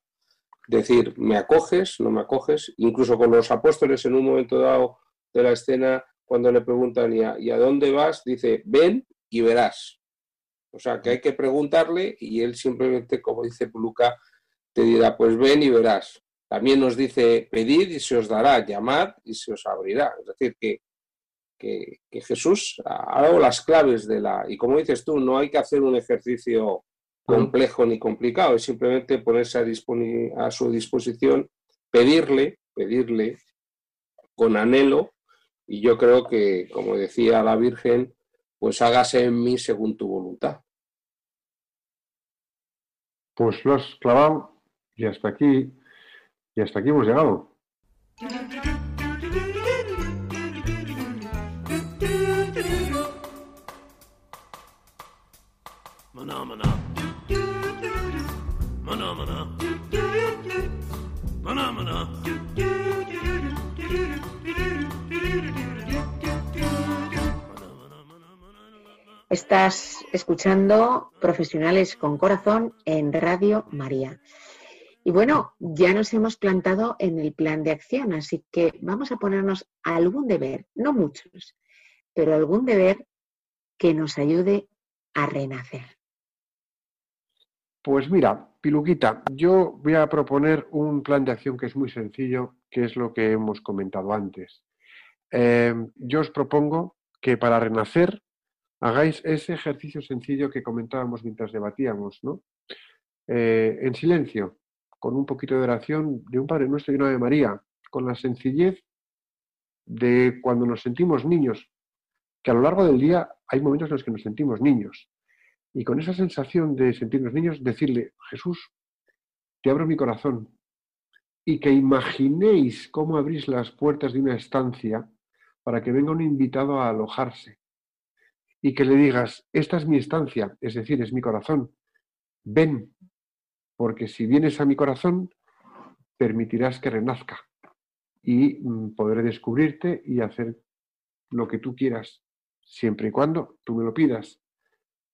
decir, me acoges, no me acoges, incluso con los apóstoles en un momento dado de la escena, cuando le preguntan, ¿y a, ¿y a dónde vas? Dice, ven y verás. O sea, que hay que preguntarle y él simplemente, como dice Luca, te dirá, pues ven y verás. También nos dice, pedid y se os dará, llamad y se os abrirá. Es decir, que que, Jesús ha dado las claves de la... Y como dices tú, no hay que hacer un ejercicio complejo ni complicado, es simplemente ponerse a, a su disposición, pedirle, pedirle con anhelo, y yo creo que, como decía la Virgen, pues hágase en mí según tu voluntad. Pues lo has clavado y hasta aquí, y hasta aquí hemos llegado. Estás escuchando Profesionales con Corazón en Radio María. Y bueno, ya nos hemos plantado en el plan de acción, así que vamos a ponernos algún deber, no muchos, pero algún deber que nos ayude a renacer. Pues mira, Piluquita, yo voy a proponer un plan de acción que es muy sencillo, que es lo que hemos comentado antes. Eh, yo os propongo que para renacer hagáis ese ejercicio sencillo que comentábamos mientras debatíamos, ¿no? Eh, en silencio, con un poquito de oración de un Padre Nuestro y una de María, con la sencillez de cuando nos sentimos niños, que a lo largo del día hay momentos en los que nos sentimos niños, y con esa sensación de sentirnos niños, decirle, Jesús, te abro mi corazón y que imaginéis cómo abrís las puertas de una estancia para que venga un invitado a alojarse y que le digas, esta es mi estancia, es decir, es mi corazón, ven, porque si vienes a mi corazón, permitirás que renazca y mm, podré descubrirte y hacer lo que tú quieras, siempre y cuando tú me lo pidas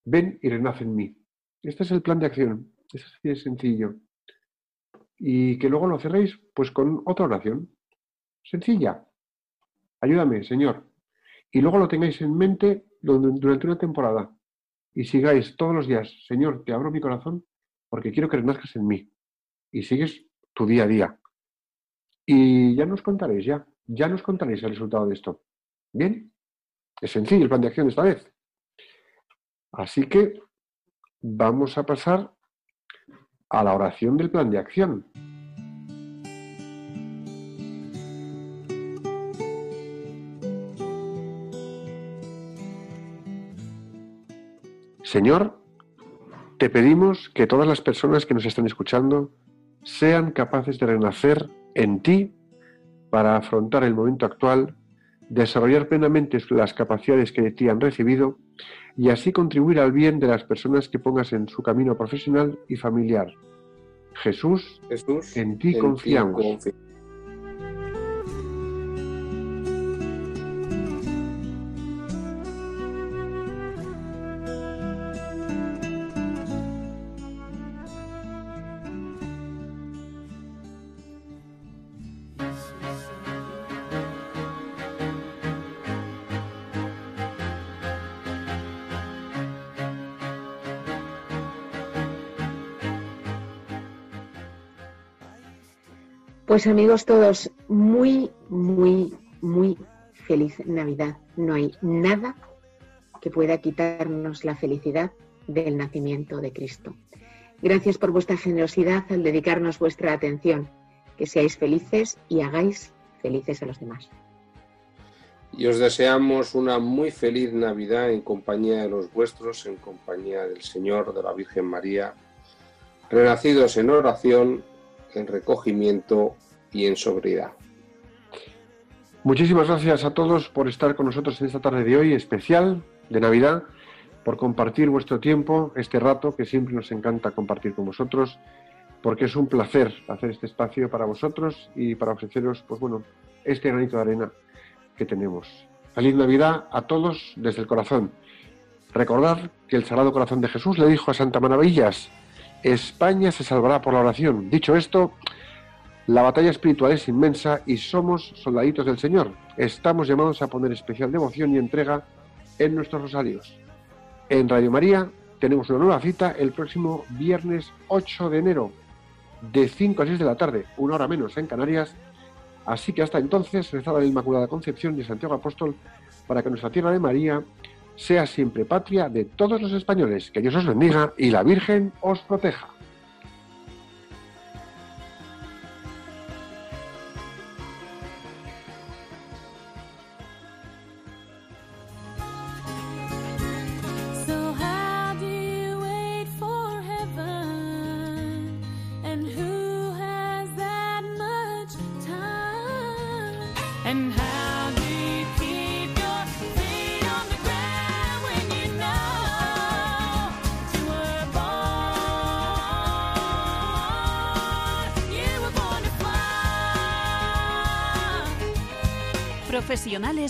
ven y renace en mí. Este es el plan de acción, es así de sencillo. y que luego lo cerréis pues con otra oración. Sencilla. Ayúdame, Señor. Y luego lo tengáis en mente durante una temporada. Y sigáis todos los días, Señor, te abro mi corazón porque quiero que renazcas en mí. Y sigues tu día a día. Y ya nos contaréis, ya. Ya nos contaréis el resultado de esto. ¿Bien? Es sencillo el plan de acción esta vez. Así que vamos a pasar a la oración del plan de acción. Señor, te pedimos que todas las personas que nos están escuchando sean capaces de renacer en ti para afrontar el momento actual, desarrollar plenamente las capacidades que de ti han recibido y así contribuir al bien de las personas que pongas en su camino profesional y familiar. Jesús, en ti confiamos. Pues amigos todos, muy, muy, muy feliz Navidad. No hay nada que pueda quitarnos la felicidad del nacimiento de Cristo. Gracias por vuestra generosidad al dedicarnos vuestra atención. Que seáis felices y hagáis felices a los demás. Y os deseamos una muy feliz Navidad en compañía de los vuestros, en compañía del Señor, de la Virgen María, renacidos en oración en recogimiento y en sobriedad. Muchísimas gracias a todos por estar con nosotros en esta tarde de hoy especial de Navidad, por compartir vuestro tiempo, este rato que siempre nos encanta compartir con vosotros, porque es un placer hacer este espacio para vosotros y para ofreceros, pues bueno, este granito de arena que tenemos. Feliz Navidad a todos desde el corazón. Recordad que el Sagrado Corazón de Jesús le dijo a Santa Maravillas, España se salvará por la oración. Dicho esto, la batalla espiritual es inmensa y somos soldaditos del Señor. Estamos llamados a poner especial devoción y entrega en nuestros rosarios. En Radio María tenemos una nueva cita el próximo viernes 8 de enero, de 5 a 6 de la tarde, una hora menos en Canarias. Así que hasta entonces rezaba la Inmaculada Concepción de Santiago Apóstol para que nuestra tierra de María sea siempre patria de todos los españoles. Que Dios os bendiga y la Virgen os proteja.